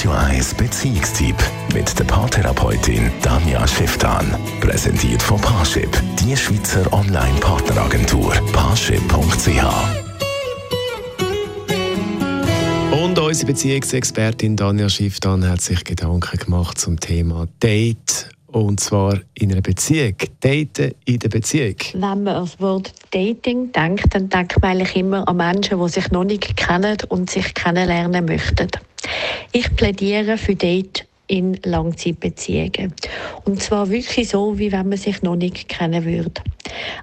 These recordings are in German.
Radio 1 Beziehungstyp mit der Paartherapeutin Danja Schifftan. Präsentiert von Paarship, die Schweizer Online-Partneragentur. Paarship.ch und unsere Beziehungsexpertin Danja Schifftan hat sich Gedanken gemacht zum Thema Date und zwar in einer Beziehung. Daten in der Beziehung. Wenn man an das Wort Dating denkt, dann denkt man eigentlich immer an Menschen, die sich noch nicht kennen und sich kennenlernen möchten. Ich plädiere für Date in Langzeitbeziehungen. Und zwar wirklich so, wie wenn man sich noch nicht kennen würde.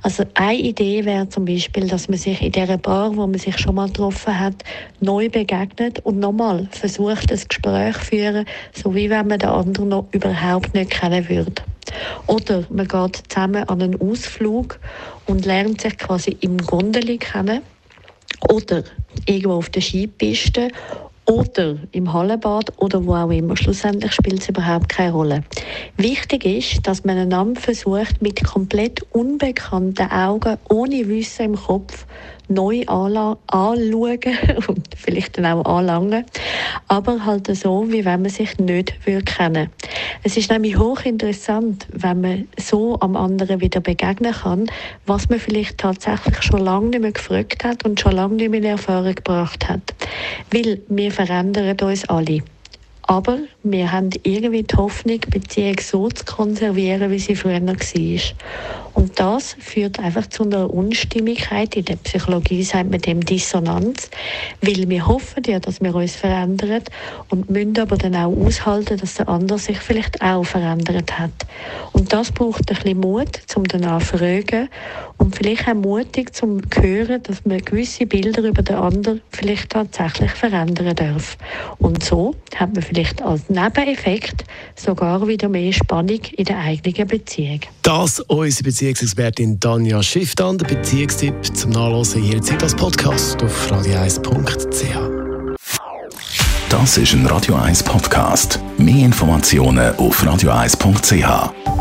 Also eine Idee wäre zum Beispiel, dass man sich in der Bar, wo man sich schon mal getroffen hat, neu begegnet und nochmal versucht, ein Gespräch zu führen, so wie wenn man den anderen noch überhaupt nicht kennen würde. Oder man geht zusammen an einen Ausflug und lernt sich quasi im Gondeli kennen. Oder irgendwo auf der Skipiste oder im Hallenbad oder wo auch immer. Schlussendlich spielt es überhaupt keine Rolle. Wichtig ist, dass man einander versucht, mit komplett unbekannten Augen, ohne Wissen im Kopf, neu anschauen und vielleicht dann auch anlangen, aber halt so, wie wenn man sich nicht kennen Es ist nämlich hochinteressant, wenn man so am anderen wieder begegnen kann, was man vielleicht tatsächlich schon lange nicht mehr gefragt hat und schon lange nicht mehr in Erfahrung gebracht hat. Weil wir verändern uns alle. Aber wir haben irgendwie die Hoffnung, die Beziehung so zu konservieren, wie sie früher war. Und das führt einfach zu einer Unstimmigkeit. In der Psychologie sagt man dem Dissonanz, weil wir hoffen ja, dass wir uns verändern und müssen aber dann auch aushalten, dass der andere sich vielleicht auch verändert hat. Und das braucht ein bisschen Mut, um danach zu fragen und vielleicht auch mutig, zu hören, dass man gewisse Bilder über den anderen vielleicht tatsächlich verändern darf. Und so hat man vielleicht als Nebeneffekt sogar wieder mehr Spannung in der eigenen Beziehung. Das unsere Beziehungsexpertin Tanja Schifftan, der Beziehungstipp zum Nachlesen jederzeit als Podcast auf radio1.ch. Das ist ein Radio 1 Podcast. Mehr Informationen auf radio1.ch.